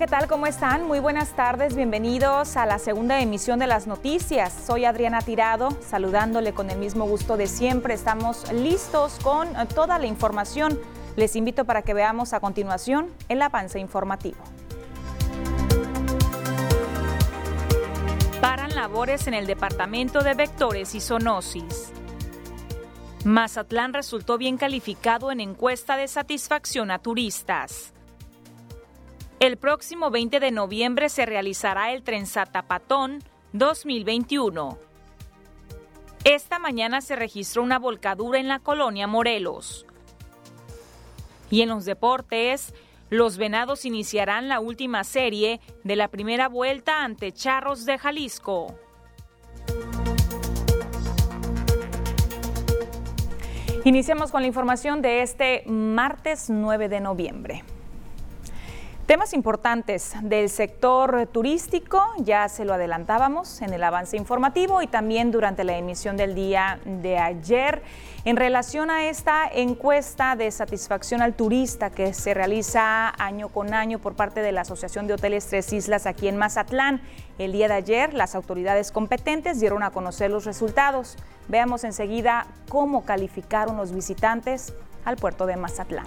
¿qué tal? ¿Cómo están? Muy buenas tardes, bienvenidos a la segunda emisión de las noticias. Soy Adriana Tirado, saludándole con el mismo gusto de siempre. Estamos listos con toda la información. Les invito para que veamos a continuación el avance informativo. Paran labores en el departamento de vectores y zoonosis. Mazatlán resultó bien calificado en encuesta de satisfacción a turistas. El próximo 20 de noviembre se realizará el Trenzatapatón 2021. Esta mañana se registró una volcadura en la colonia Morelos. Y en los deportes, los Venados iniciarán la última serie de la primera vuelta ante Charros de Jalisco. Iniciamos con la información de este martes 9 de noviembre. Temas importantes del sector turístico, ya se lo adelantábamos en el avance informativo y también durante la emisión del día de ayer. En relación a esta encuesta de satisfacción al turista que se realiza año con año por parte de la Asociación de Hoteles Tres Islas aquí en Mazatlán, el día de ayer las autoridades competentes dieron a conocer los resultados. Veamos enseguida cómo calificaron los visitantes al puerto de Mazatlán.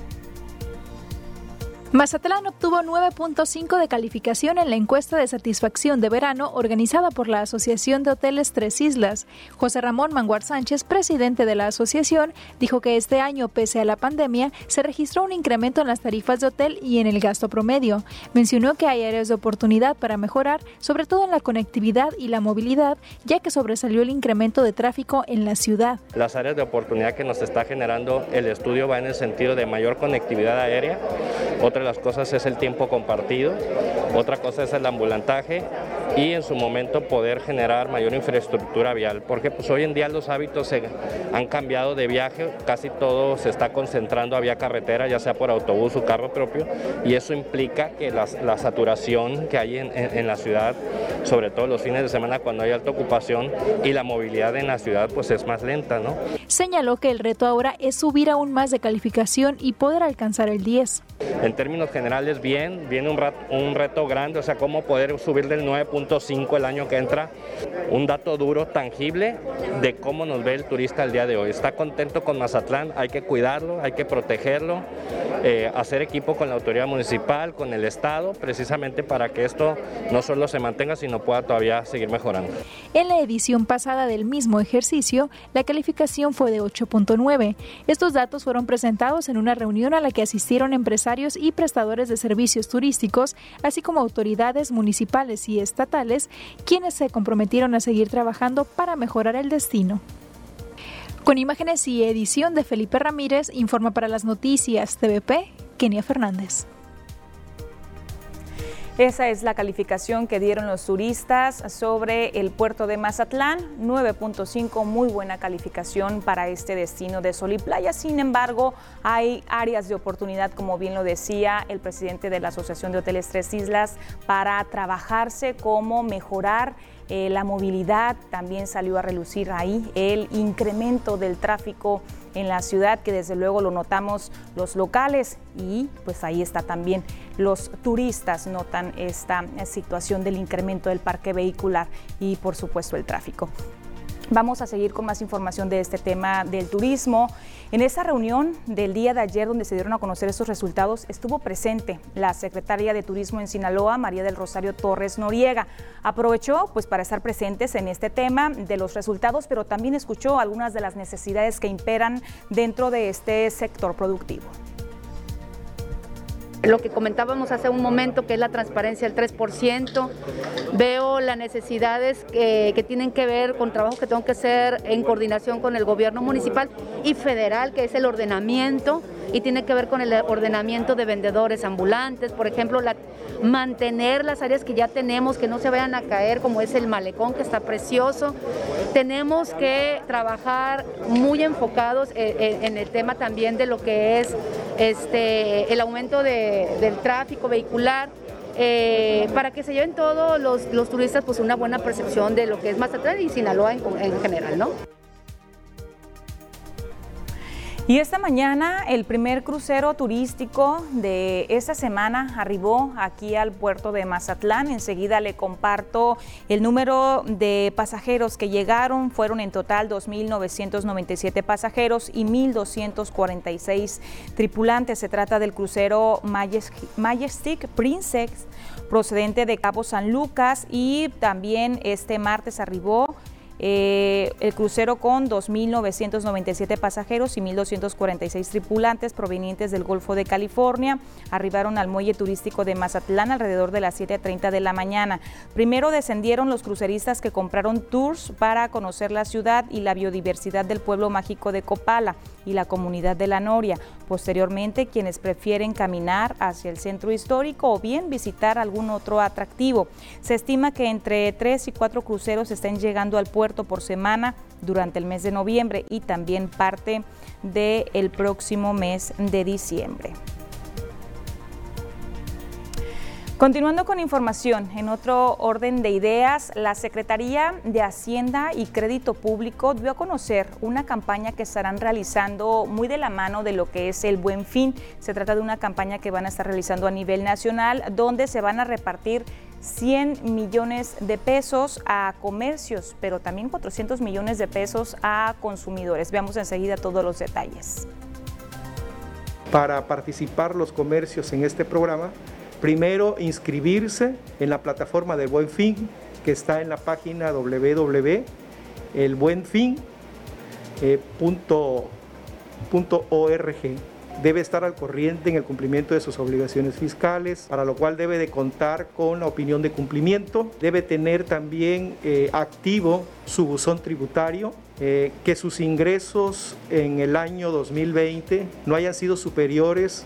Mazatlán obtuvo 9.5 de calificación en la encuesta de satisfacción de verano organizada por la Asociación de Hoteles Tres Islas. José Ramón Manguar Sánchez, presidente de la asociación, dijo que este año, pese a la pandemia, se registró un incremento en las tarifas de hotel y en el gasto promedio. Mencionó que hay áreas de oportunidad para mejorar, sobre todo en la conectividad y la movilidad, ya que sobresalió el incremento de tráfico en la ciudad. Las áreas de oportunidad que nos está generando el estudio va en el sentido de mayor conectividad aérea. Otra las cosas es el tiempo compartido, otra cosa es el ambulantaje y en su momento poder generar mayor infraestructura vial, porque pues hoy en día los hábitos se han cambiado de viaje, casi todo se está concentrando a vía carretera, ya sea por autobús o carro propio, y eso implica que la, saturación que hay en, en, la ciudad, sobre todo los fines de semana cuando hay alta ocupación y la movilidad en la ciudad pues es más lenta, ¿no? Señaló que el reto ahora es subir aún más de calificación y poder alcanzar el 10. En términos generales, bien, viene un, reto grande, o sea, cómo poder subir del 9.5 el año que entra, un dato duro, tangible de cómo nos ve el turista el día de hoy. Está contento con Mazatlán, hay que cuidarlo, hay que protegerlo, eh, hacer equipo con la autoridad municipal, con el Estado, precisamente para que esto no solo se mantenga, sino pueda todavía seguir mejorando. En la edición pasada del mismo ejercicio, la calificación fue de 8.9. Estos datos fueron presentados en una reunión a la que asistieron empresarios y prestadores de servicios turísticos, así como autoridades municipales y estatales, quienes se comprometieron a seguir trabajando para mejorar el destino. Con imágenes y edición de Felipe Ramírez, informa para las noticias TVP, Kenia Fernández. Esa es la calificación que dieron los turistas sobre el puerto de Mazatlán, 9.5, muy buena calificación para este destino de sol y playa. Sin embargo, hay áreas de oportunidad, como bien lo decía el presidente de la Asociación de Hoteles Tres Islas, para trabajarse cómo mejorar eh, la movilidad. También salió a relucir ahí el incremento del tráfico en la ciudad, que desde luego lo notamos los locales y pues ahí está también los turistas notan esta situación del incremento del parque vehicular y por supuesto el tráfico. Vamos a seguir con más información de este tema del turismo. En esa reunión del día de ayer donde se dieron a conocer estos resultados estuvo presente la secretaria de Turismo en Sinaloa, María del Rosario Torres Noriega. Aprovechó pues para estar presentes en este tema de los resultados, pero también escuchó algunas de las necesidades que imperan dentro de este sector productivo lo que comentábamos hace un momento, que es la transparencia del 3%. Veo las necesidades que, tienen que ver con trabajo que tengo que hacer en coordinación con el gobierno municipal y federal, que es el ordenamiento y tiene que ver con el ordenamiento de vendedores ambulantes, por ejemplo, mantener las áreas que ya tenemos, que no se vayan a caer, como es el malecón, que está precioso. Tenemos que trabajar muy enfocados eh, eh, en, el tema también de lo que es este, el aumento del tráfico vehicular. Eh, para que se lleven todos los, turistas pues una buena percepción de lo que es Mazatlán y Sinaloa en, en general, ¿no? Y esta mañana el primer crucero turístico de esta semana arribó aquí al puerto de Mazatlán. Enseguida le comparto el número de pasajeros que llegaron. Fueron en total 2.997 pasajeros y 1.246 tripulantes. Se trata del crucero Majestic Princess procedente de Cabo San Lucas y también este martes arribó eh, el crucero con 2.997 pasajeros y 1.246 tripulantes provenientes del Golfo de California arribaron al muelle turístico de Mazatlán alrededor de las 7.30 de la mañana. Primero descendieron los cruceristas que compraron tours para conocer la ciudad y la biodiversidad del pueblo mágico de Copala y la comunidad de la Noria. Posteriormente, quienes prefieren caminar hacia el centro histórico o bien visitar algún otro atractivo. Se estima que entre tres y cuatro cruceros estén llegando al puerto por semana durante el mes de noviembre y también parte del próximo mes de diciembre. Continuando con información, en otro orden de ideas, la Secretaría de Hacienda y Crédito Público dio a conocer una campaña que estarán realizando muy de la mano de lo que es el Buen Fin. Se trata de una campaña que van a estar realizando a nivel nacional, donde se van a repartir 100 millones de pesos a comercios, pero también 400 millones de pesos a consumidores. Veamos enseguida todos los detalles. Para participar los comercios en este programa, Primero, inscribirse en la plataforma del Buen Fin, que está en la página www.elbuenfin.org. Debe estar al corriente en el cumplimiento de sus obligaciones fiscales, para lo cual debe de contar con la opinión de cumplimiento, debe tener también eh, activo su buzón tributario, eh, que sus ingresos en el año 2020 no hayan sido superiores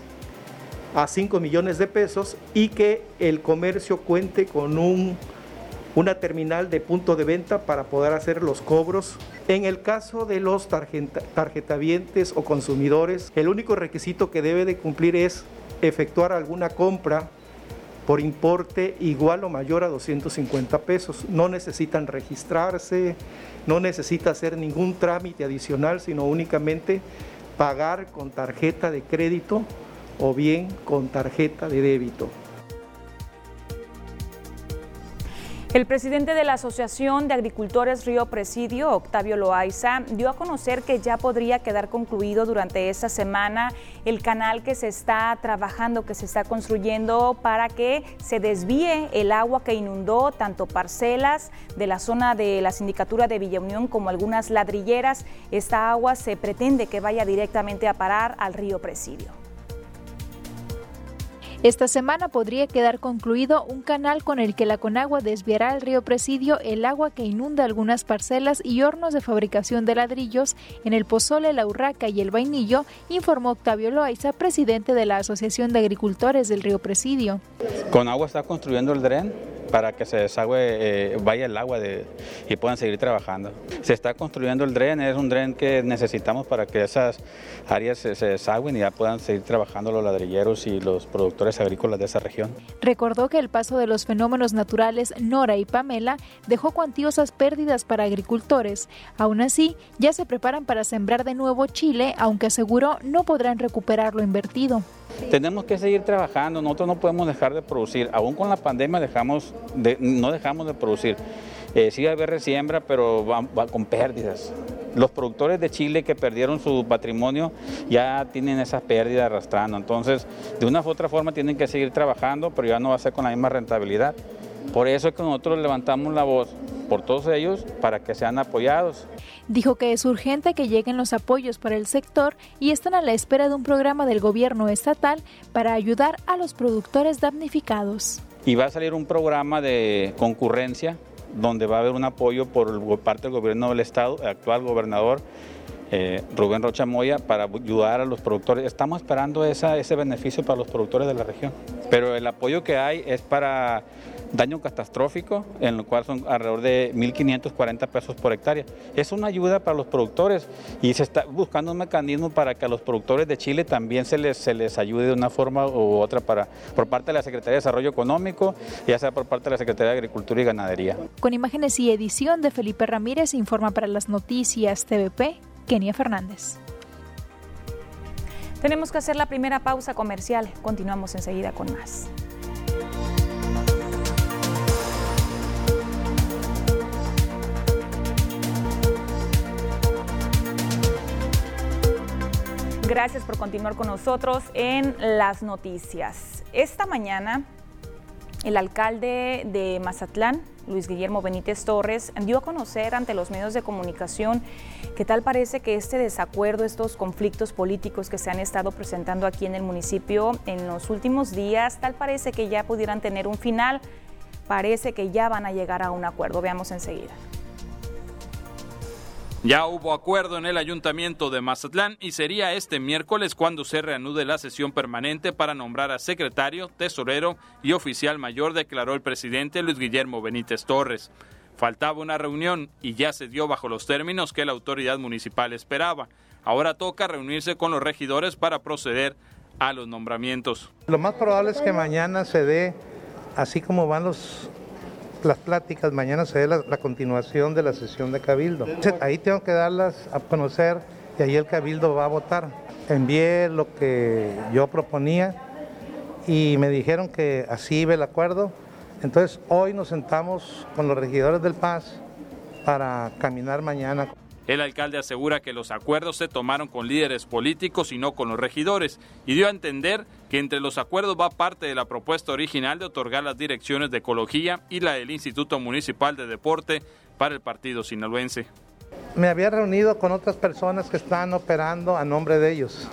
a 5 millones de pesos y que el comercio cuente con un, una terminal de punto de venta para poder hacer los cobros. En el caso de los tarjeta, tarjetavientes o consumidores, el único requisito que debe de cumplir es efectuar alguna compra por importe igual o mayor a 250 pesos. No necesitan registrarse, no necesita hacer ningún trámite adicional, sino únicamente pagar con tarjeta de crédito o bien con tarjeta de débito. El presidente de la Asociación de Agricultores Río Presidio, Octavio Loaiza, dio a conocer que ya podría quedar concluido durante esta semana el canal que se está trabajando, que se está construyendo para que se desvíe el agua que inundó tanto parcelas de la zona de la sindicatura de Villa Unión como algunas ladrilleras. Esta agua se pretende que vaya directamente a parar al río Presidio. Esta semana podría quedar concluido un canal con el que la Conagua desviará al río Presidio el agua que inunda algunas parcelas y hornos de fabricación de ladrillos en el Pozole, la Urraca y el Vainillo, informó Octavio Loaiza, presidente de la Asociación de Agricultores del río Presidio. Conagua está construyendo el dren para que se desagüe, eh, vaya el agua y puedan seguir trabajando. Se está construyendo el dren, es un dren que necesitamos para que esas áreas se, se desagüen y ya puedan seguir trabajando los ladrilleros y los productores agrícolas de esa región. Recordó que el paso de los fenómenos naturales Nora y Pamela dejó cuantiosas pérdidas para agricultores. Aún así, ya se preparan para sembrar de nuevo Chile, aunque aseguró no podrán recuperar lo invertido. Tenemos que seguir trabajando, nosotros no podemos dejar de producir, aún con la pandemia dejamos no dejamos de producir. Eh, sí va a haber resiembra, pero va, con pérdidas. Los productores de Chile que perdieron su patrimonio ya tienen esas pérdidas arrastrando, entonces de una u otra forma tienen que seguir trabajando, pero ya no va a ser con la misma rentabilidad. Por eso es que nosotros levantamos la voz por todos ellos para que sean apoyados. Dijo que es urgente que lleguen los apoyos para el sector y están a la espera de un programa del gobierno estatal para ayudar a los productores damnificados. Y va a salir un programa de concurrencia donde va a haber un apoyo por parte del gobierno del estado, el actual gobernador eh, Rubén Rocha Moya, para ayudar a los productores. Estamos esperando ese beneficio para los productores de la región. Pero el apoyo que hay es para daño catastrófico, en lo cual son alrededor de 1.540 pesos por hectárea. Es una ayuda para los productores y se está buscando un mecanismo para que a los productores de Chile también se les, se les ayude de una forma u otra para, por parte de la Secretaría de Desarrollo Económico, ya sea por parte de la Secretaría de Agricultura y Ganadería. Con imágenes y edición de Felipe Ramírez, informa para las noticias TVP, Kenia Fernández. Tenemos que hacer la primera pausa comercial. Continuamos enseguida con más. Gracias por continuar con nosotros en las noticias. Esta mañana, el alcalde de Mazatlán, Luis Guillermo Benítez Torres, dio a conocer ante los medios de comunicación que tal parece que este desacuerdo, estos conflictos políticos que se han estado presentando aquí en el municipio en los últimos días, tal parece que ya pudieran tener un final. Parece que ya van a llegar a un acuerdo. Veamos enseguida. Ya hubo acuerdo en el ayuntamiento de Mazatlán y sería este miércoles cuando se reanude la sesión permanente para nombrar a secretario, tesorero y oficial mayor, declaró el presidente Luis Guillermo Benítez Torres. Faltaba una reunión y ya se dio bajo los términos que la autoridad municipal esperaba. Ahora toca reunirse con los regidores para proceder a los nombramientos. Lo más probable es que mañana se dé, así como van los las pláticas, mañana se dé la, continuación de la sesión de Cabildo. Ahí tengo que darlas a conocer y ahí el Cabildo va a votar. Envié lo que yo proponía y me dijeron que así iba el acuerdo. Entonces hoy nos sentamos con los regidores del Paz para caminar mañana. El alcalde asegura que los acuerdos se tomaron con líderes políticos y no con los regidores y dio a entender que entre los acuerdos va parte de la propuesta original de otorgar las direcciones de ecología y la del Instituto Municipal de Deporte para el partido sinaloense. Me había reunido con otras personas que están operando a nombre de ellos.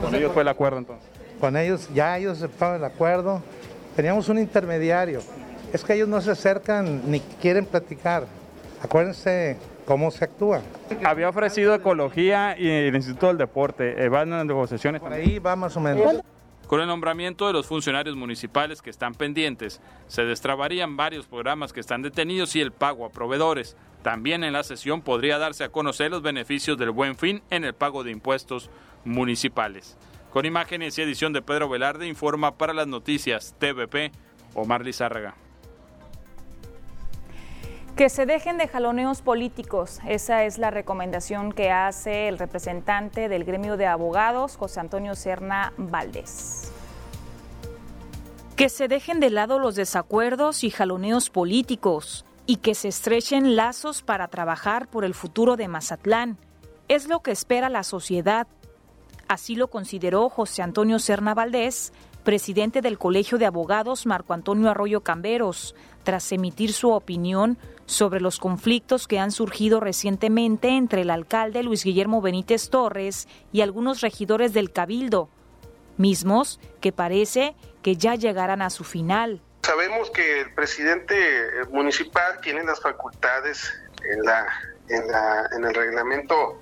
¿Con ellos fue el acuerdo entonces? Con ellos, ya ellos aceptaron el acuerdo. Teníamos un intermediario. Es que ellos no se acercan ni quieren platicar. Acuérdense cómo se actúa. Había ofrecido ecología y el Instituto del Deporte. Eh, ¿Van en negociaciones? Por ahí va más o menos. Con el nombramiento de los funcionarios municipales que están pendientes, se destrabarían varios programas que están detenidos y el pago a proveedores. También en la sesión podría darse a conocer los beneficios del buen fin en el pago de impuestos municipales. Con imágenes y edición de Pedro Velarde, informa para las noticias TVP Omar Lizárraga. Que se dejen de jaloneos políticos. Esa es la recomendación que hace el representante del gremio de abogados, José Antonio Serna Valdés. Que se dejen de lado los desacuerdos y jaloneos políticos y que se estrechen lazos para trabajar por el futuro de Mazatlán. Es lo que espera la sociedad. Así lo consideró José Antonio Serna Valdés, presidente del Colegio de Abogados Marco Antonio Arroyo Camberos, tras emitir su opinión sobre los conflictos que han surgido recientemente entre el alcalde Luis Guillermo Benítez Torres y algunos regidores del Cabildo, mismos que parece que ya llegarán a su final. Sabemos que el presidente municipal tiene las facultades en, la, en el reglamento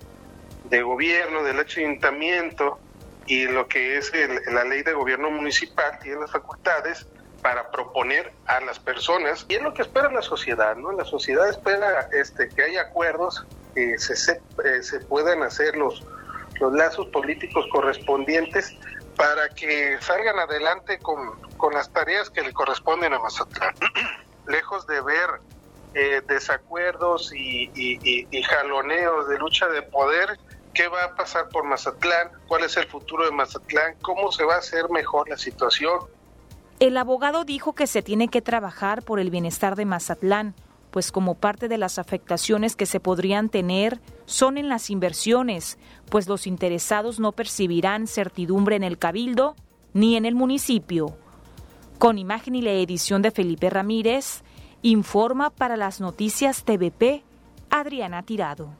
de gobierno del ayuntamiento y lo que es la ley de gobierno municipal tiene las facultades para proponer a las personas y es lo que espera la sociedad, ¿no? La sociedad espera este, que haya acuerdos, que se, eh, se puedan hacer los, los lazos políticos correspondientes para que salgan adelante con, con las tareas que le corresponden a Mazatlán. Lejos de ver eh, desacuerdos y jaloneos de lucha de poder, qué va a pasar por Mazatlán, cuál es el futuro de Mazatlán, cómo se va a hacer mejor la situación. El abogado dijo que se tiene que trabajar por el bienestar de Mazatlán, pues como parte de las afectaciones que se podrían tener son en las inversiones, pues los interesados no percibirán certidumbre en el cabildo ni en el municipio. Con imagen y la edición de Felipe Ramírez, informa para las noticias TVP Adriana Tirado.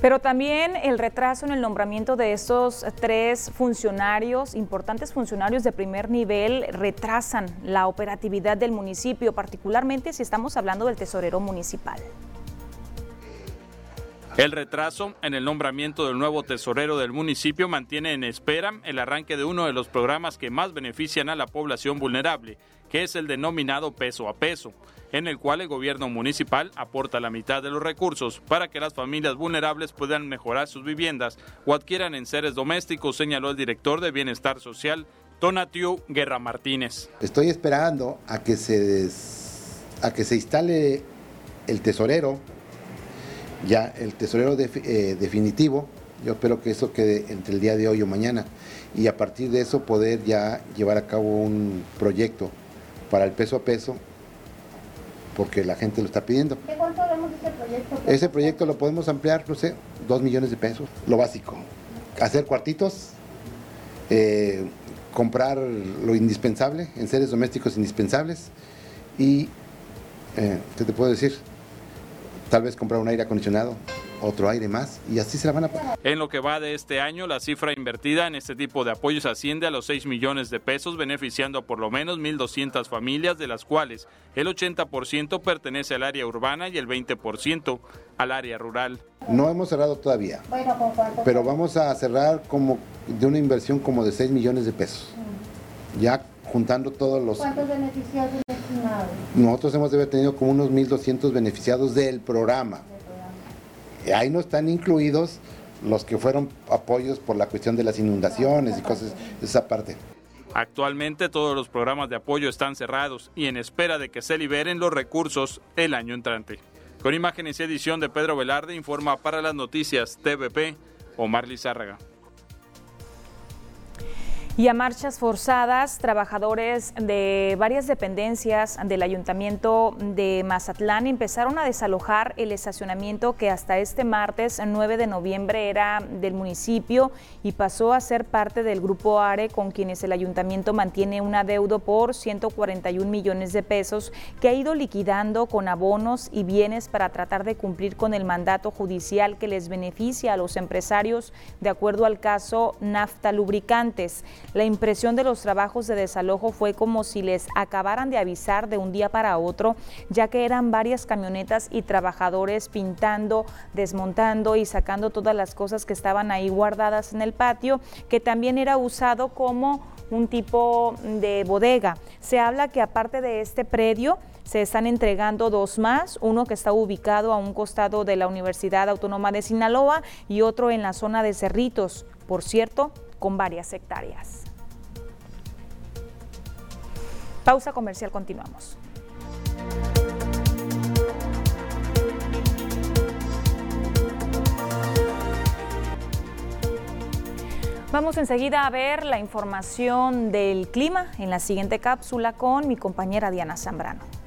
Pero también el retraso en el nombramiento de estos tres funcionarios, importantes funcionarios de primer nivel, retrasan la operatividad del municipio, particularmente si estamos hablando del tesorero municipal. El retraso en el nombramiento del nuevo tesorero del municipio mantiene en espera el arranque de uno de los programas que más benefician a la población vulnerable, que es el denominado peso a peso en el cual el gobierno municipal aporta la mitad de los recursos para que las familias vulnerables puedan mejorar sus viviendas o adquieran en seres domésticos, señaló el director de Bienestar Social, Tonatiu Guerra Martínez. Estoy esperando a que se, a que se instale el tesorero, ya el tesorero eh, definitivo, Yo espero que eso quede entre el día de hoy o mañana y a partir de eso poder ya llevar a cabo un proyecto para el peso a peso porque la gente lo está pidiendo. ¿De cuánto vemos ese proyecto? Ese proyecto lo podemos ampliar, no sé, dos millones de pesos, lo básico. Hacer cuartitos, eh, comprar lo indispensable, en seres domésticos indispensables y, eh, ¿qué te puedo decir? Tal vez comprar un aire acondicionado, otro aire más y así se la van a pagar. En lo que va de este año, la cifra invertida en este tipo de apoyos asciende a los 6 millones de pesos, beneficiando a por lo menos 1.200 familias, de las cuales el 80% pertenece al área urbana y el 20% al área rural. No hemos cerrado todavía, pero vamos a cerrar como de una inversión como de 6 millones de pesos. Ya juntando todos los... ¿Cuántos beneficiarios estimados? Nosotros hemos de haber tenido como unos 1.200 beneficiados del programa. Ahí no están incluidos los que fueron apoyos por la cuestión de las inundaciones y cosas esa parte. Actualmente todos los programas de apoyo están cerrados y en espera de que se liberen los recursos el año entrante. Con imágenes y edición de Pedro Velarde informa para las noticias TVP Omar Lizárraga. Y a marchas forzadas, trabajadores de varias dependencias del Ayuntamiento de Mazatlán empezaron a desalojar el estacionamiento que hasta este martes 9 de noviembre era del municipio y pasó a ser parte del Grupo ARE con quienes el ayuntamiento mantiene un adeudo por 141 millones de pesos que ha ido liquidando con abonos y bienes para tratar de cumplir con el mandato judicial que les beneficia a los empresarios de acuerdo al caso Nafta Lubricantes. La impresión de los trabajos de desalojo fue como si les acabaran de avisar de un día para otro, ya que eran varias camionetas y trabajadores pintando, desmontando y sacando todas las cosas que estaban ahí guardadas en el patio, que también era usado como un tipo de bodega. Se habla que aparte de este predio, se están entregando dos más, uno que está ubicado a un costado de la Universidad Autónoma de Sinaloa y otro en la zona de Cerritos, por cierto, con varias hectáreas. Pausa comercial, continuamos. Vamos enseguida a ver la información del clima en la siguiente cápsula con mi compañera Diana Zambrano.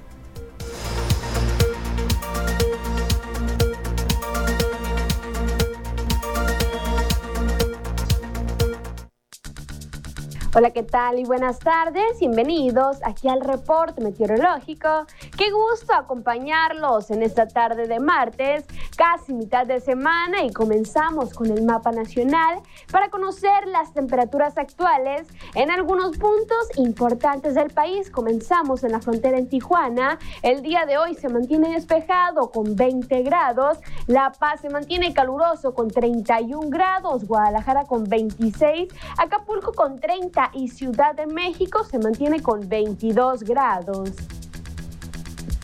Hola, ¿qué tal? Y buenas tardes. Bienvenidos aquí al reporte meteorológico. Qué gusto acompañarlos en esta tarde de martes, casi mitad de semana, y comenzamos con el mapa nacional para conocer las temperaturas actuales en algunos puntos importantes del país. Comenzamos en la frontera en Tijuana. El día de hoy se mantiene despejado con 20 grados. La Paz se mantiene caluroso con 31 grados. Guadalajara con 26. Acapulco con 30 y Ciudad de México se mantiene con 22 grados.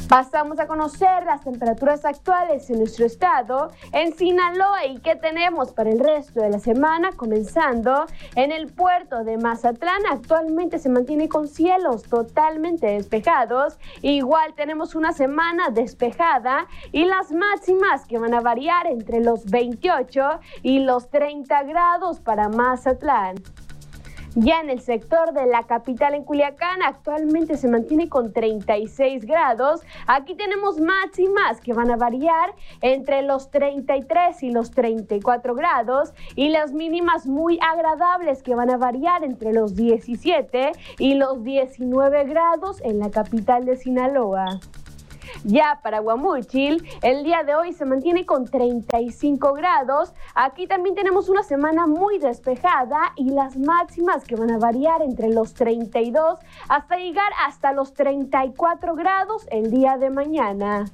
Pasamos a conocer las temperaturas actuales en nuestro estado, en Sinaloa y qué tenemos para el resto de la semana, comenzando en el puerto de Mazatlán. Actualmente se mantiene con cielos totalmente despejados. Igual tenemos una semana despejada y las máximas que van a variar entre los 28 y los 30 grados para Mazatlán. Ya en el sector de la capital en Culiacán actualmente se mantiene con 36 grados. Aquí tenemos máximas que van a variar entre los 33 y los 34 grados y las mínimas muy agradables que van a variar entre los 17 y los 19 grados en la capital de Sinaloa. Ya para Guamúchil, el día de hoy se mantiene con 35 grados. Aquí también tenemos una semana muy despejada y las máximas que van a variar entre los 32 hasta llegar hasta los 34 grados el día de mañana.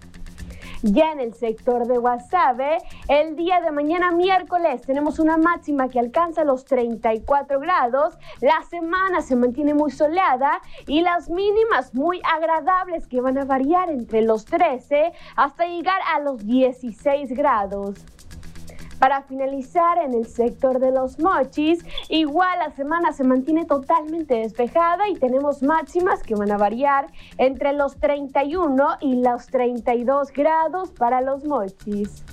Ya en el sector de Guasave, el día de mañana miércoles tenemos una máxima que alcanza los 34 grados. La semana se mantiene muy soleada y las mínimas muy agradables que van a variar entre los 13 hasta llegar a los 16 grados. Para finalizar, en el sector de los mochis, igual la semana se mantiene totalmente despejada y tenemos máximas que van a variar entre los 31 y los 32 grados para los mochis.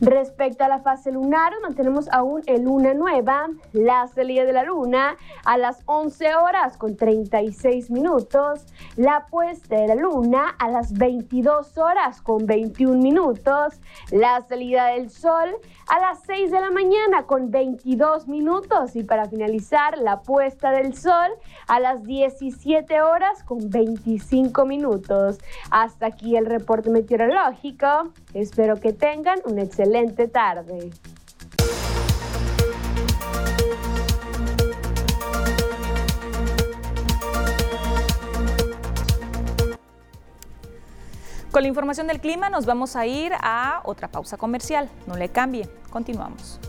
Respecto a la fase lunar, mantenemos aún en luna nueva, la salida de la luna a las 11 horas con 36 minutos, la puesta de la luna a las 22 horas con 21 minutos, la salida del sol a las 6 de la mañana con 22 minutos y para finalizar la puesta del sol a las 17 horas con 25 minutos. Hasta aquí el reporte meteorológico. Espero que tengan un excelente tarde. Con la información del clima nos vamos a ir a otra pausa comercial. No le cambie. Continuamos.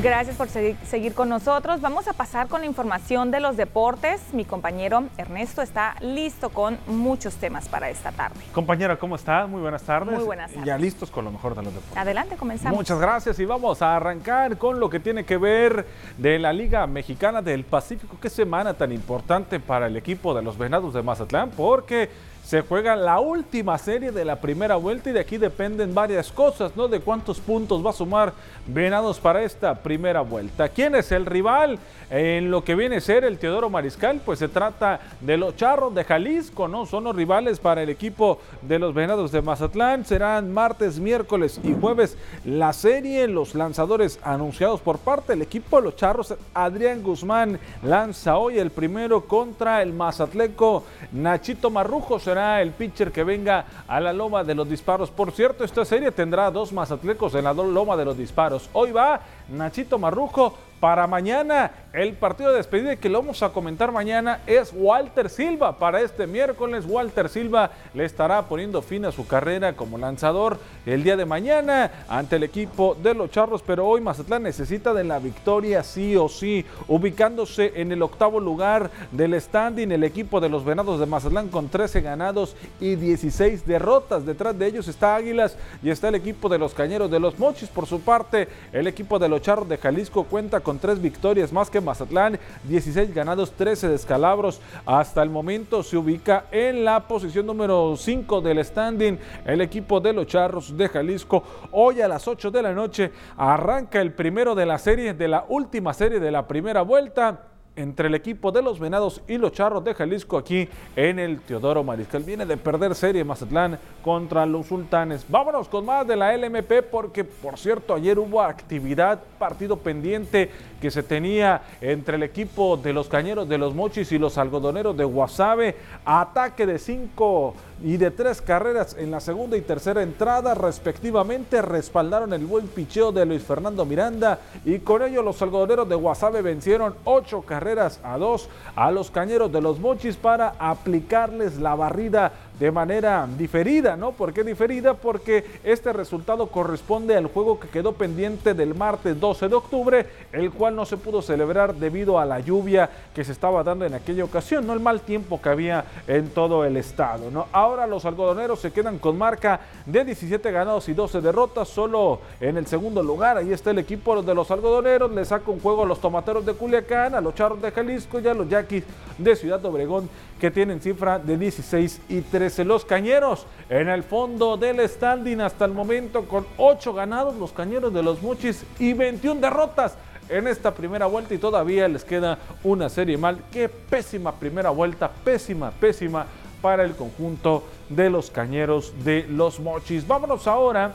Gracias por seguir con nosotros. Vamos a pasar con la información de los deportes. Mi compañero Ernesto está listo con muchos temas para esta tarde. Compañera, ¿cómo está? Muy buenas tardes. Muy buenas tardes. Ya listos con lo mejor de los deportes. Adelante, comenzamos. Muchas gracias y vamos a arrancar con lo que tiene que ver de la Liga Mexicana del Pacífico. Qué semana tan importante para el equipo de los Venados de Mazatlán porque se juega la última serie de la primera vuelta y de aquí dependen varias cosas, ¿no? De cuántos puntos va a sumar Venados para esta primera vuelta. ¿Quién es el rival? En lo que viene a ser el Teodoro Mariscal, pues se trata de los Charros de Jalisco, ¿no? Son los rivales para el equipo de los Venados de Mazatlán. Serán martes, miércoles y jueves la serie. Los lanzadores anunciados por parte del equipo de los Charros, Adrián Guzmán lanza hoy el primero contra el Mazatleco Nachito Marrujo. El pitcher que venga a la loma de los disparos. Por cierto, esta serie tendrá dos mazatlecos en la loma de los disparos. Hoy va Nachito Marrujo para mañana. El partido de despedida que lo vamos a comentar mañana es Walter Silva. Para este miércoles, Walter Silva le estará poniendo fin a su carrera como lanzador el día de mañana ante el equipo de los Charros. Pero hoy Mazatlán necesita de la victoria sí o sí, ubicándose en el octavo lugar del standing. El equipo de los Venados de Mazatlán con 13 ganados y 16 derrotas. Detrás de ellos está Águilas y está el equipo de los Cañeros de los Mochis. Por su parte, el equipo de los Charros de Jalisco cuenta con tres victorias más que Mazatlán, 16 ganados, 13 descalabros. Hasta el momento se ubica en la posición número 5 del standing el equipo de los Charros de Jalisco. Hoy a las 8 de la noche arranca el primero de la serie, de la última serie de la primera vuelta entre el equipo de los Venados y los Charros de Jalisco aquí en el Teodoro Mariscal. Viene de perder serie Mazatlán contra los Sultanes. Vámonos con más de la LMP porque, por cierto, ayer hubo actividad, partido pendiente que se tenía entre el equipo de los Cañeros de los Mochis y los Algodoneros de Guasave. Ataque de cinco y de tres carreras en la segunda y tercera entrada respectivamente respaldaron el buen picheo de Luis Fernando Miranda y con ello los algodoneros de Guasave vencieron ocho carreras a dos a los cañeros de los mochis para aplicarles la barrida de manera diferida, ¿no? ¿Por qué diferida? Porque este resultado corresponde al juego que quedó pendiente del martes 12 de octubre, el cual no se pudo celebrar debido a la lluvia que se estaba dando en aquella ocasión, no el mal tiempo que había en todo el estado, ¿no? Ahora los algodoneros se quedan con marca de 17 ganados y 12 derrotas, solo en el segundo lugar, ahí está el equipo de los algodoneros, le saca un juego a los tomateros de Culiacán, a los charros de Jalisco y a los yaquis de Ciudad Obregón que tienen cifra de 16 y 13. Los Cañeros en el fondo del standing hasta el momento con 8 ganados los Cañeros de los Muchis y 21 derrotas en esta primera vuelta y todavía les queda una serie mal. Qué pésima primera vuelta, pésima, pésima para el conjunto de los Cañeros de los Mochis. Vámonos ahora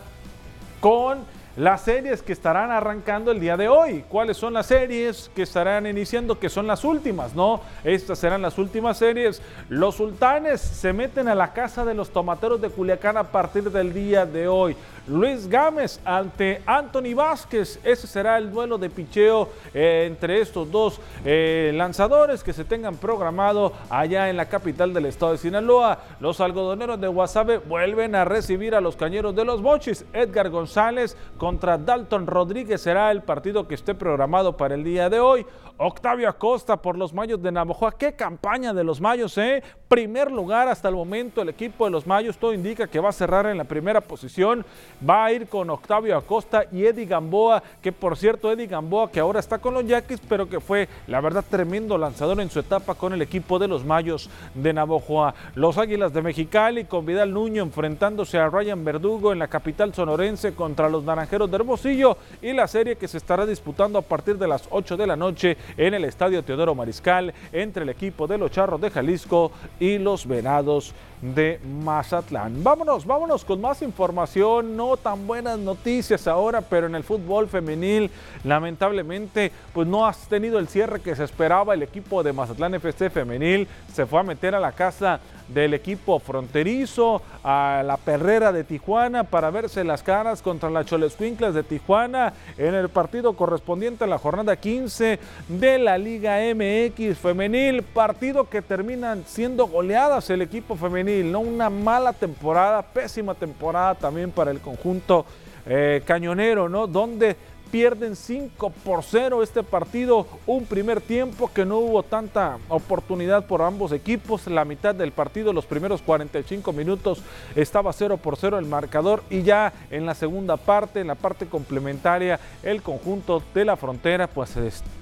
con las series que estarán arrancando el día de hoy. ¿Cuáles son las series que estarán iniciando? Que son las últimas, ¿no? Estas serán las últimas series. Los sultanes se meten a la casa de los tomateros de Culiacán a partir del día de hoy. Luis Gámez ante Anthony Vázquez. Ese será el duelo de picheo eh, entre estos dos eh, lanzadores que se tengan programado allá en la capital del estado de Sinaloa. Los algodoneros de Guasave vuelven a recibir a los cañeros de los Mochis. Edgar González contra Dalton Rodríguez será el partido que esté programado para el día de hoy. Octavio Acosta por los Mayos de Navojoa. Qué campaña de los Mayos, ¿eh? Primer lugar hasta el momento el equipo de los Mayos. Todo indica que va a cerrar en la primera posición. Va a ir con Octavio Acosta y Eddie Gamboa, que por cierto, Eddie Gamboa, que ahora está con los Yaquis, pero que fue, la verdad, tremendo lanzador en su etapa con el equipo de los Mayos de Navojoa. Los Águilas de Mexicali con Vidal Nuño enfrentándose a Ryan Verdugo en la capital sonorense contra los Naranjeros de Hermosillo y la serie que se estará disputando a partir de las 8 de la noche en el Estadio Teodoro Mariscal entre el equipo de los Charros de Jalisco y los Venados de Mazatlán. Vámonos, vámonos con más información, no tan buenas noticias ahora, pero en el fútbol femenil lamentablemente pues no has tenido el cierre que se esperaba el equipo de Mazatlán FC femenil, se fue a meter a la casa del equipo fronterizo a la Perrera de Tijuana para verse las caras contra las Cholescuinclas de Tijuana en el partido correspondiente a la jornada 15 de la Liga MX femenil, partido que terminan siendo goleadas el equipo femenil, no una mala temporada, pésima temporada también para el conjunto eh, cañonero, ¿no? Donde pierden 5 por 0 este partido. Un primer tiempo que no hubo tanta oportunidad por ambos equipos. La mitad del partido, los primeros 45 minutos, estaba 0 por 0 el marcador. Y ya en la segunda parte, en la parte complementaria, el conjunto de la frontera pues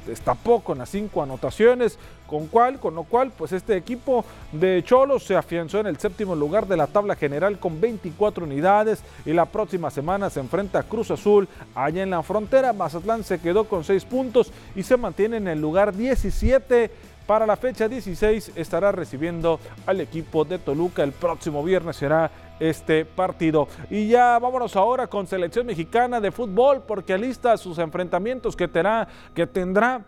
destapó con las 5 anotaciones. Con, cual, con lo cual, pues este equipo de Cholos se afianzó en el séptimo lugar de la tabla general con 24 unidades. Y la próxima semana se enfrenta a Cruz Azul allá en la frontera. Mazatlán se quedó con 6 puntos y se mantiene en el lugar 17. Para la fecha 16 estará recibiendo al equipo de Toluca. El próximo viernes será este partido. Y ya vámonos ahora con selección mexicana de fútbol porque alista sus enfrentamientos que tendrá, que tendrá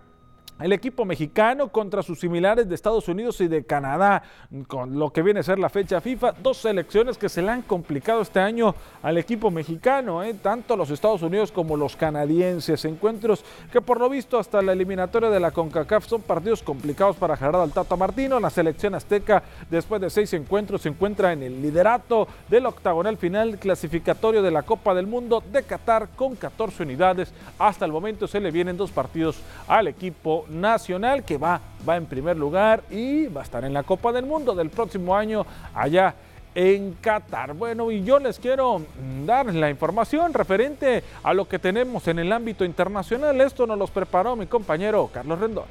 el equipo mexicano contra sus similares de Estados Unidos y de Canadá, con lo que viene a ser la fecha FIFA, dos selecciones que se le han complicado este año al equipo mexicano, ¿eh? tanto los Estados Unidos como los canadienses, encuentros que por lo visto hasta la eliminatoria de la CONCACAF son partidos complicados para Gerardo Altata Martino, la selección azteca después de seis encuentros se encuentra en el liderato del octagonal final clasificatorio de la Copa del Mundo de Qatar con 14 unidades, hasta el momento se le vienen dos partidos al equipo nacional que va, va en primer lugar y va a estar en la Copa del Mundo del próximo año allá en Qatar. Bueno, y yo les quiero dar la información referente a lo que tenemos en el ámbito internacional. Esto nos los preparó mi compañero Carlos Rendón.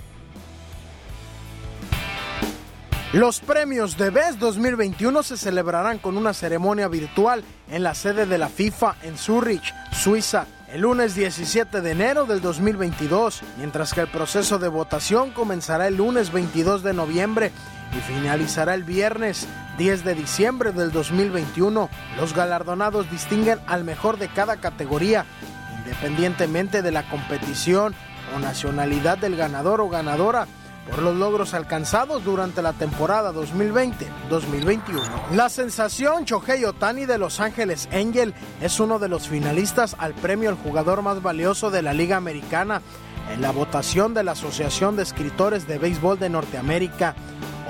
Los premios de BES 2021 se celebrarán con una ceremonia virtual en la sede de la FIFA en Zurich, Suiza, el lunes 17 de enero del 2022, mientras que el proceso de votación comenzará el lunes 22 de noviembre y finalizará el viernes 10 de diciembre del 2021. Los galardonados distinguen al mejor de cada categoría, independientemente de la competición o nacionalidad del ganador o ganadora por los logros alcanzados durante la temporada 2020-2021. La sensación Shohei Otani de Los Ángeles Angel es uno de los finalistas al premio al jugador más valioso de la Liga Americana en la votación de la Asociación de Escritores de Béisbol de Norteamérica.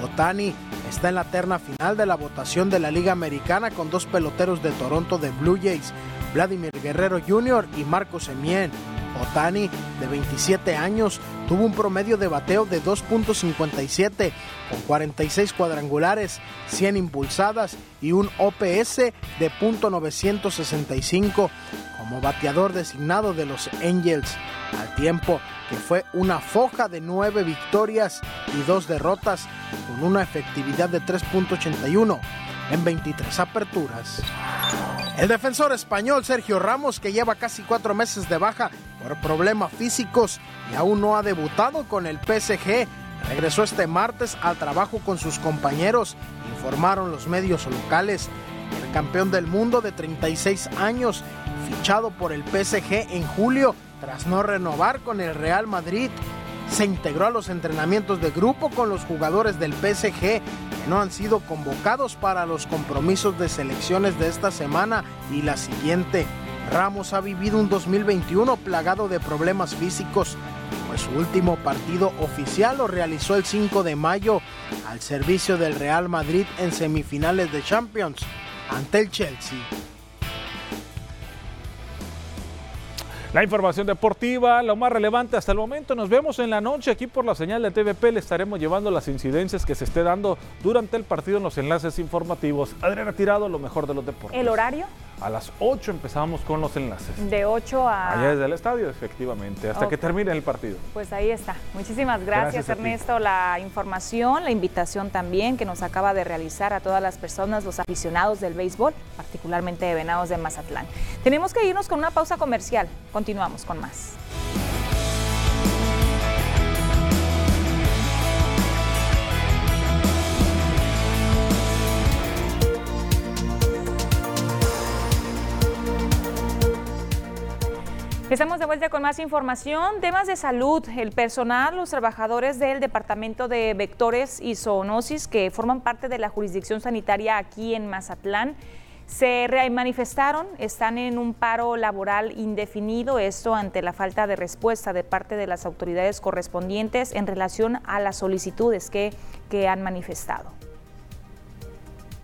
Otani está en la terna final de la votación de la Liga Americana con dos peloteros de Toronto de Blue Jays, Vladimir Guerrero Jr. y Marco Semien. Otani, de 27 años, tuvo un promedio de bateo de 2.57 con 46 cuadrangulares, 100 impulsadas y un OPS de .965 como bateador designado de los Angels, al tiempo que fue una foja de 9 victorias y 2 derrotas con una efectividad de 3.81 en 23 aperturas. El defensor español Sergio Ramos, que lleva casi cuatro meses de baja por problemas físicos y aún no ha debutado con el PSG, regresó este martes al trabajo con sus compañeros, informaron los medios locales. El campeón del mundo de 36 años, fichado por el PSG en julio tras no renovar con el Real Madrid, se integró a los entrenamientos de grupo con los jugadores del PSG que no han sido convocados para los compromisos de selecciones de esta semana y la siguiente. Ramos ha vivido un 2021 plagado de problemas físicos, pues su último partido oficial lo realizó el 5 de mayo al servicio del Real Madrid en semifinales de Champions ante el Chelsea. La información deportiva, lo más relevante hasta el momento. Nos vemos en la noche aquí por la señal de TVP. Le estaremos llevando las incidencias que se esté dando durante el partido en los enlaces informativos. Adriana Tirado, lo mejor de los deportes. ¿El horario? A las 8 empezamos con los enlaces. De 8 a... Allá desde el estadio, efectivamente, hasta que termine el partido. Pues ahí está. Muchísimas gracias, Ernesto. La información, la invitación también que nos acaba de realizar a todas las personas, los aficionados del béisbol, particularmente de Venados de Mazatlán. Tenemos que irnos con una pausa comercial. Continuamos con más. Estamos de vuelta con más información. Temas de salud. El personal, los trabajadores del Departamento de Vectores y Zoonosis que forman parte de la jurisdicción sanitaria aquí en Mazatlán se manifestaron, están en un paro laboral indefinido, esto ante la falta de respuesta de parte de las autoridades correspondientes en relación a las solicitudes que, que han manifestado.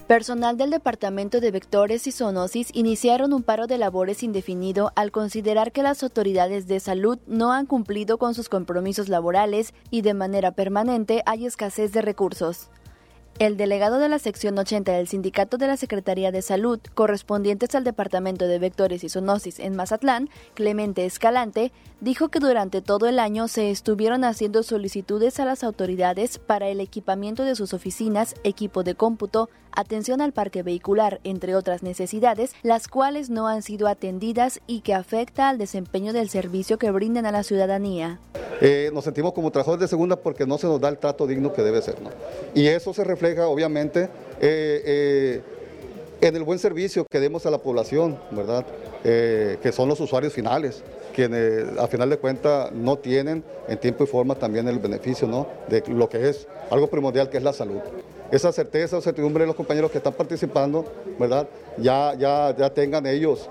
Personal del Departamento de Vectores y Zoonosis iniciaron un paro de labores indefinido al considerar que las autoridades de salud no han cumplido con sus compromisos laborales y de manera permanente hay escasez de recursos. El delegado de la sección 80 del Sindicato de la Secretaría de Salud, correspondientes al Departamento de Vectores y Zoonosis en Mazatlán, Clemente Escalante, dijo que durante todo el año se estuvieron haciendo solicitudes a las autoridades para el equipamiento de sus oficinas, equipo de cómputo, atención al parque vehicular, entre otras necesidades, las cuales no han sido atendidas y que afecta al desempeño del servicio que brindan a la ciudadanía. Eh, nos sentimos como trabajadores de segunda porque no se nos da el trato digno que debe ser. ¿no? Y eso se refleja obviamente eh, eh, en el buen servicio que demos a la población, ¿verdad? que son los usuarios finales, quienes a final de cuentas no tienen en tiempo y forma también el beneficio ¿no? de lo que es algo primordial que es la salud. Esa certeza o certidumbre de los compañeros que están participando, ¿verdad? Ya, ya, ya tengan ellos,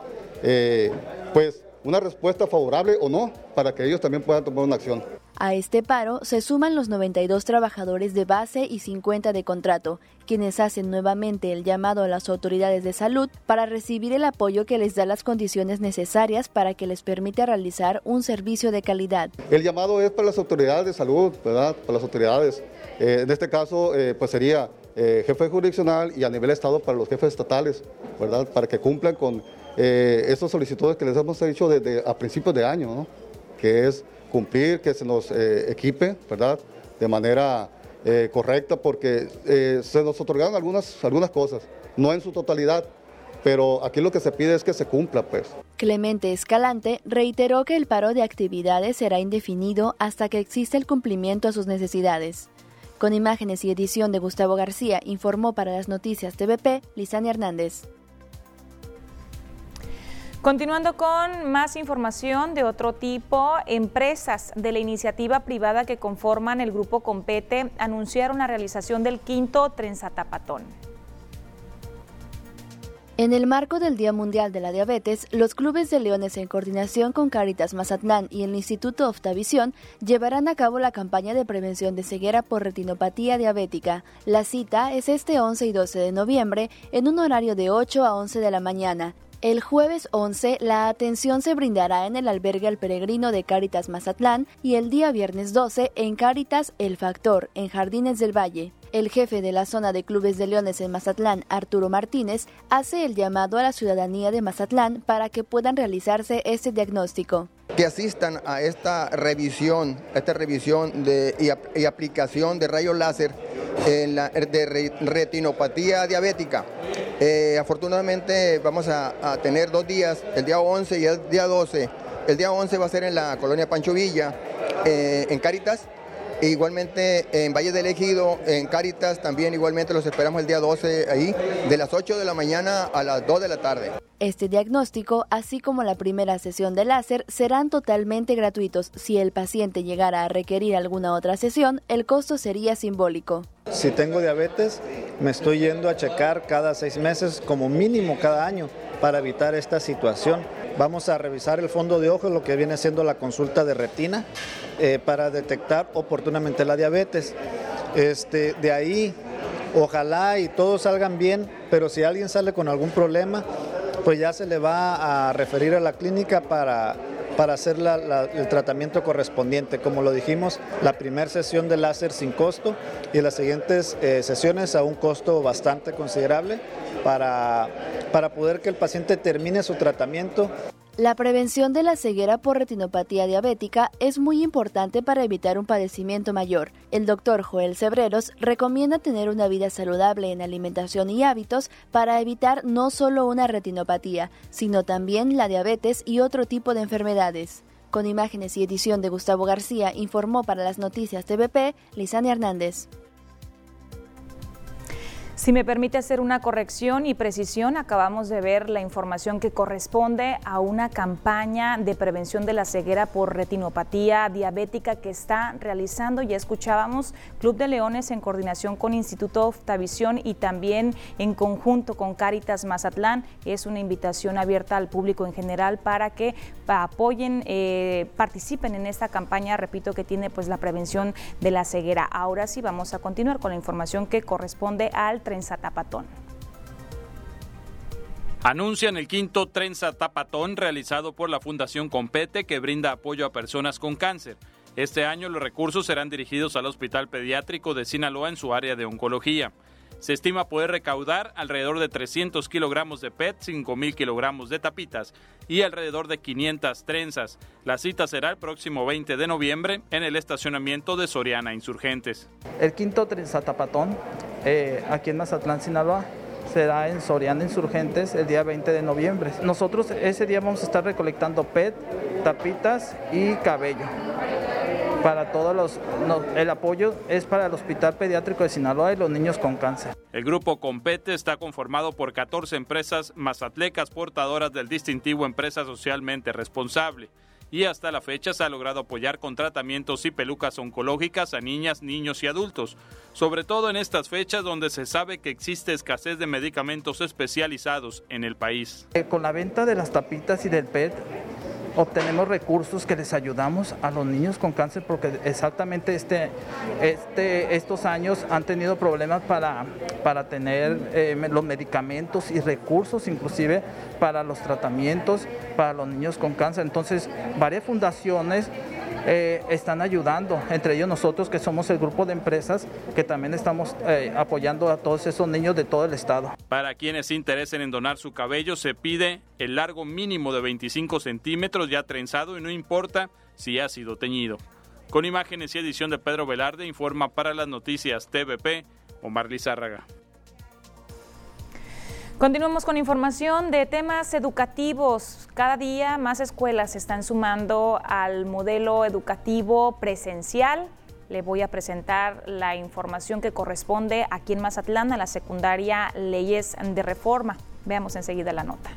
pues una respuesta favorable o no para que ellos también puedan tomar una acción. A este paro se suman los 92 trabajadores de base y 50 de contrato, quienes hacen nuevamente el llamado a las autoridades de salud para recibir el apoyo que les da las condiciones necesarias para que les permita realizar un servicio de calidad. El llamado es para las autoridades de salud, ¿verdad? Para las autoridades. Eh, en este caso, eh, pues sería eh, jefe jurisdiccional y a nivel estado para los jefes estatales, ¿verdad? Para que cumplan con esas solicitudes que les hemos dicho desde a principios de año, que es cumplir, que se nos eh, equipe, ¿verdad? De manera eh, correcta, porque eh, se nos otorgaron algunas, algunas cosas, no en su totalidad, pero aquí lo que se pide es que se cumpla, pues. Clemente Escalante reiteró que el paro de actividades será indefinido hasta que exista el cumplimiento a sus necesidades. Con imágenes y edición de Gustavo García, informó para las noticias TVP Lisania Hernández. Continuando con más información de otro tipo, empresas de la iniciativa privada que conforman el grupo Compete anunciaron la realización del quinto Trenzatapatón. En el marco del Día Mundial de la Diabetes, los clubes de leones en coordinación con Caritas Mazatlán y el Instituto Oftavisión llevarán a cabo la campaña de prevención de ceguera por retinopatía diabética. La cita es este 11 y 12 de noviembre en un horario de 8 a 11 de la mañana el jueves 11, la atención se brindará en el albergue al peregrino de Cáritas Mazatlán y el día viernes 12 en Cáritas El Factor, en Jardines del Valle. El jefe de la zona de clubes de leones en Mazatlán, Arturo Martínez, hace el llamado a la ciudadanía de Mazatlán para que puedan realizarse este diagnóstico. Que asistan a esta revisión, esta revisión de, y, aplicación de rayos láser en la, de retinopatía diabética. Eh, afortunadamente vamos a, a, tener dos días, el día 11 y el día 12. El día 11 va a ser en la colonia Pancho Villa, eh, en Cáritas. E igualmente en Valle del Ejido, en Cáritas, también igualmente los esperamos el día 12 ahí, de las 8 de la mañana a las 2 de la tarde. Este diagnóstico, así como la primera sesión de láser, serán totalmente gratuitos. Si el paciente llegara a requerir alguna otra sesión, el costo sería simbólico. Si tengo diabetes, me estoy yendo a checar cada seis meses, como mínimo cada año, para evitar esta situación. Vamos a revisar el fondo de ojo, lo que viene siendo la consulta de retina, eh, para detectar oportunamente la diabetes. Este, de ahí, ojalá y todos salgan bien, pero si alguien sale con algún problema, pues ya se le va a referir a la clínica para para hacer el tratamiento correspondiente. Como lo dijimos, la primera sesión de láser sin costo y las siguientes eh, sesiones a un costo bastante considerable para, para poder que el paciente termine su tratamiento. La prevención de la ceguera por retinopatía diabética es muy importante para evitar un padecimiento mayor. El doctor Joel Cebreros recomienda tener una vida saludable en alimentación y hábitos para evitar no solo una retinopatía, sino también la diabetes y otro tipo de enfermedades. Con imágenes y edición de Gustavo García, informó para las noticias TVP Lisania Hernández. Si me permite hacer una corrección y precisión, acabamos de ver la información que corresponde a una campaña de prevención de la ceguera por retinopatía diabética que está realizando, ya escuchábamos, Club de Leones en coordinación con Instituto Oftavisión y también en conjunto con Caritas Mazatlán. Es una invitación abierta al público en general para que apoyen, eh, participen en esta campaña, repito, que tiene pues la prevención de la ceguera. Ahora sí vamos a continuar con la información que corresponde al Trenza Tapatón. Anuncian el quinto Trenza Tapatón realizado por la Fundación Compete que brinda apoyo a personas con cáncer. Este año los recursos serán dirigidos al Hospital Pediátrico de Sinaloa en su área de oncología. Se estima poder recaudar alrededor de 300 kilogramos de PET, 5.000 kilogramos de tapitas y alrededor de 500 trenzas. La cita será el próximo 20 de noviembre en el estacionamiento de Soriana Insurgentes. El quinto Trenzatapatón eh, aquí en Mazatlán, Sinaloa, será en Soriana Insurgentes el día 20 de noviembre. Nosotros ese día vamos a estar recolectando PET, tapitas y cabello. Para todos los, el apoyo es para el Hospital Pediátrico de Sinaloa y los niños con cáncer. El grupo Compete está conformado por 14 empresas mazatlecas portadoras del distintivo Empresa Socialmente Responsable y hasta la fecha se ha logrado apoyar con tratamientos y pelucas oncológicas a niñas, niños y adultos, sobre todo en estas fechas donde se sabe que existe escasez de medicamentos especializados en el país. Eh, con la venta de las tapitas y del PET obtenemos recursos que les ayudamos a los niños con cáncer porque exactamente este, este, estos años han tenido problemas para, para tener eh, los medicamentos y recursos inclusive para los tratamientos para los niños con cáncer. Entonces, varias fundaciones eh, están ayudando, entre ellos nosotros que somos el grupo de empresas que también estamos eh, apoyando a todos esos niños de todo el estado. Para quienes se interesen en donar su cabello, se pide el largo mínimo de 25 centímetros ya trenzado y no importa si ha sido teñido. Con imágenes y edición de Pedro Velarde, informa para las noticias TVP Omar Lizárraga. Continuamos con información de temas educativos. Cada día más escuelas se están sumando al modelo educativo presencial. Le voy a presentar la información que corresponde aquí en Mazatlán a la secundaria Leyes de Reforma. Veamos enseguida la nota.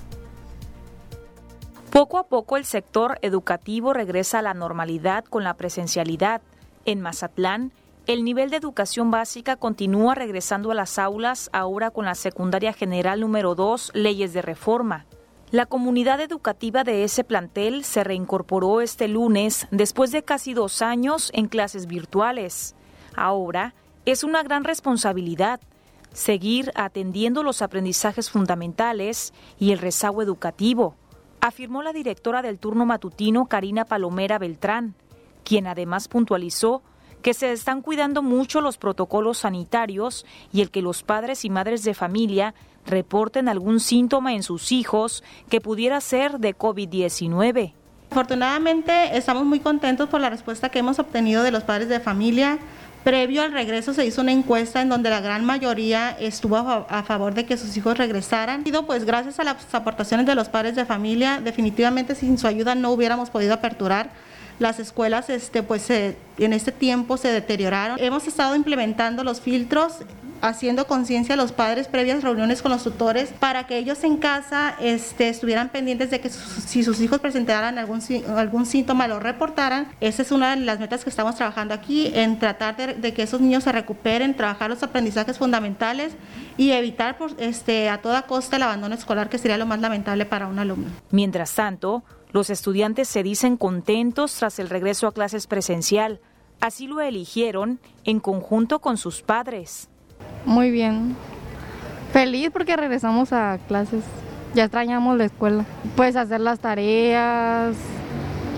Poco a poco el sector educativo regresa a la normalidad con la presencialidad. En Mazatlán, el nivel de educación básica continúa regresando a las aulas ahora con la secundaria general número 2, leyes de reforma. La comunidad educativa de ese plantel se reincorporó este lunes después de casi dos años en clases virtuales. Ahora es una gran responsabilidad seguir atendiendo los aprendizajes fundamentales y el rezago educativo, afirmó la directora del turno matutino Karina Palomera Beltrán, quien además puntualizó que se están cuidando mucho los protocolos sanitarios y el que los padres y madres de familia reporten algún síntoma en sus hijos que pudiera ser de COVID-19. Afortunadamente estamos muy contentos por la respuesta que hemos obtenido de los padres de familia. Previo al regreso se hizo una encuesta en donde la gran mayoría estuvo a favor de que sus hijos regresaran. Y pues gracias a las aportaciones de los padres de familia, definitivamente sin su ayuda no hubiéramos podido aperturar las escuelas este, pues, en este tiempo se deterioraron. Hemos estado implementando los filtros haciendo conciencia a los padres previas reuniones con los tutores para que ellos en casa este, estuvieran pendientes de que si sus hijos presentaran algún, algún síntoma lo reportaran. Esa es una de las metas que estamos trabajando aquí, en tratar de, que esos niños se recuperen, trabajar los aprendizajes fundamentales y evitar este, a toda costa el abandono escolar, que sería lo más lamentable para un alumno. Mientras tanto, los estudiantes se dicen contentos tras el regreso a clases presencial. Así lo eligieron en conjunto con sus padres. Muy bien. Feliz porque regresamos a clases. Ya extrañamos la escuela. Pues hacer las tareas,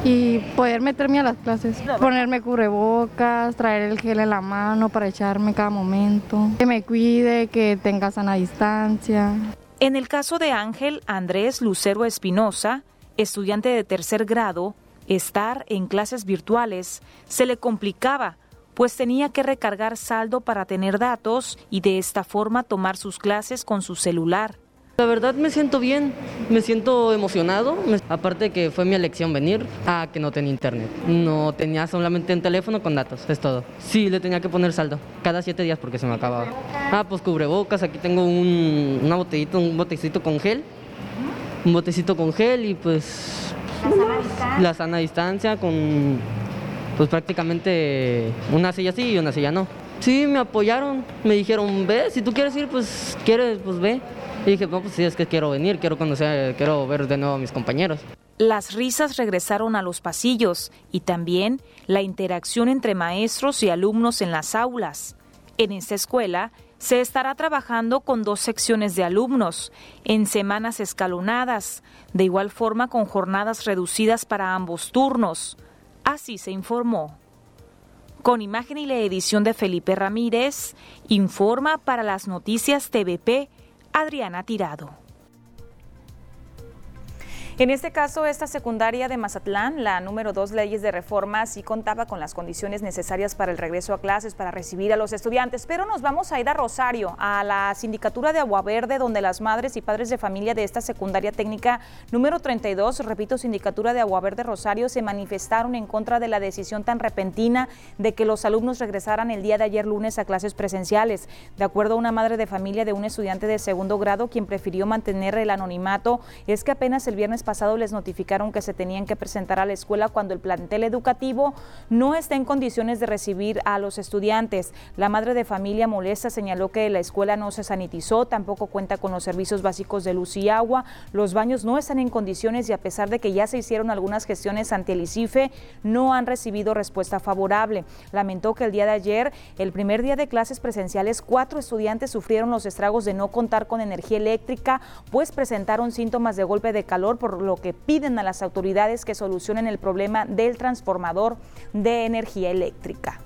y poder meterme a las clases, ponerme cubrebocas, traer el gel en la mano para echarme cada momento, que me cuide, que tenga sana distancia. En el caso de Ángel Andrés Lucero Espinosa, estudiante de tercer grado, estar en clases virtuales se le complicaba, pues tenía que recargar saldo para tener datos y de esta forma tomar sus clases con su celular. La verdad me siento bien, me siento emocionado, aparte que fue mi elección venir a que no tenía internet. No tenía solamente un teléfono con datos, es todo. Sí, le tenía que poner saldo, cada siete días porque se me acababa. Ah, pues cubrebocas, aquí tengo un, una botellita, un botecito con gel, un botecito con gel y pues la sana distancia con pues prácticamente una silla sí y una silla no. Sí, me apoyaron, me dijeron, ve, si tú quieres ir, pues quieres, pues ve. Y dije, no, pues sí, es que quiero venir, quiero conocer, quiero ver de nuevo a mis compañeros. Las risas regresaron a los pasillos y también la interacción entre maestros y alumnos en las aulas. En esta escuela se estará trabajando con dos secciones de alumnos, en semanas escalonadas, de igual forma con jornadas reducidas para ambos turnos. Así se informó. Con imagen y la edición de Felipe Ramírez, informa para las noticias TVP Adriana Tirado. En este caso, esta secundaria de Mazatlán, la número dos leyes de reforma, sí contaba con las condiciones necesarias para el regreso a clases, para recibir a los estudiantes. Pero nos vamos a ir a Rosario, a la sindicatura de Agua Verde, donde las madres y padres de familia de esta secundaria técnica número 32, repito, sindicatura de Agua Verde Rosario, se manifestaron en contra de la decisión tan repentina de que los alumnos regresaran el día de ayer lunes a clases presenciales. De acuerdo a una madre de familia de un estudiante de segundo grado, quien prefirió mantener el anonimato, es que apenas el viernes pasado les notificaron que se tenían que presentar a la escuela cuando el plantel educativo no está en condiciones de recibir a los estudiantes. La madre de familia molesta señaló que la escuela no se sanitizó, tampoco cuenta con los servicios básicos de luz y agua, los baños no están en condiciones y a pesar de que ya se hicieron algunas gestiones ante el ICIFE, no han recibido respuesta favorable. Lamentó que el día de ayer, el primer día de clases presenciales, cuatro estudiantes sufrieron los estragos de no contar con energía eléctrica, pues presentaron síntomas de golpe de calor por lo que piden a las autoridades que solucionen el problema del transformador de energía eléctrica.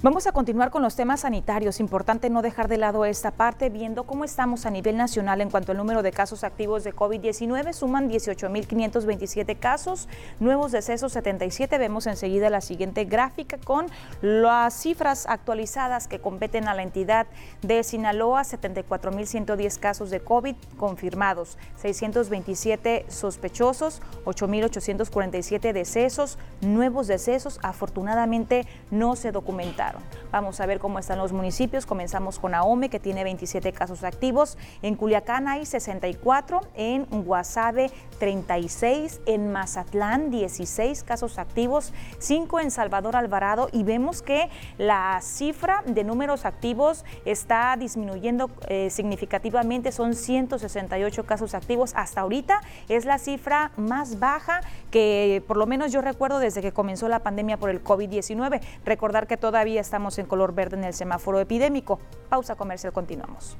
Vamos a continuar con los temas sanitarios. Importante no dejar de lado esta parte, viendo cómo estamos a nivel nacional en cuanto al número de casos activos de COVID-19. Suman 18.527 casos, nuevos decesos 77. Vemos enseguida la siguiente gráfica con las cifras actualizadas que competen a la entidad de Sinaloa. 74.110 casos de COVID confirmados, 627 sospechosos, 8.847 decesos, nuevos decesos. Afortunadamente no se documentaron. Vamos a ver cómo están los municipios. Comenzamos con Ahome, que tiene 27 casos activos. En Culiacán hay 64, en Guasave 36, en Mazatlán 16 casos activos, 5 en Salvador Alvarado y vemos que la cifra de números activos está disminuyendo eh, significativamente, son 168 casos activos. Hasta ahorita es la cifra más baja que por lo menos yo recuerdo desde que comenzó la pandemia por el COVID-19. Recordar que todavía estamos en color verde en el semáforo epidémico. Pausa comercial, continuamos.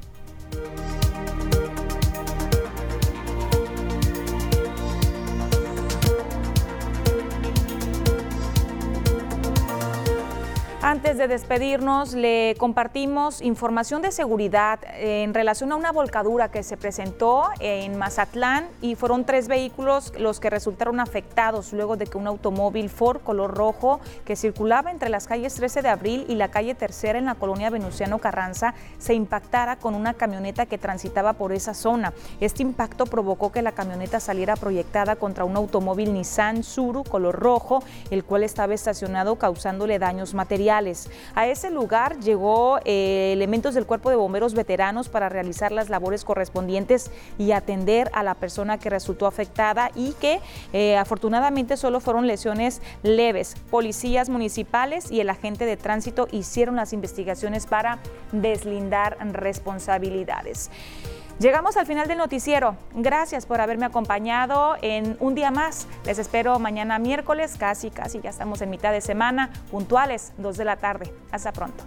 Antes de despedirnos, le compartimos información de seguridad en relación a una volcadura que se presentó en Mazatlán y fueron tres vehículos los que resultaron afectados luego de que un automóvil Ford color rojo que circulaba entre las calles 13 de abril y la calle Tercera en la colonia Venustiano Carranza se impactara con una camioneta que transitaba por esa zona. Este impacto provocó que la camioneta saliera proyectada contra un automóvil Nissan Suru color rojo, el cual estaba estacionado causándole daños materiales. A ese lugar llegó eh, elementos del cuerpo de bomberos veteranos para realizar las labores correspondientes y atender a la persona que resultó afectada y que eh, afortunadamente solo fueron lesiones leves. Policías municipales y el agente de tránsito hicieron las investigaciones para deslindar responsabilidades. Llegamos al final del noticiero. Gracias por haberme acompañado en un día más. Les espero mañana miércoles, casi, casi ya estamos en mitad de semana, puntuales, 2 de la tarde. Hasta pronto.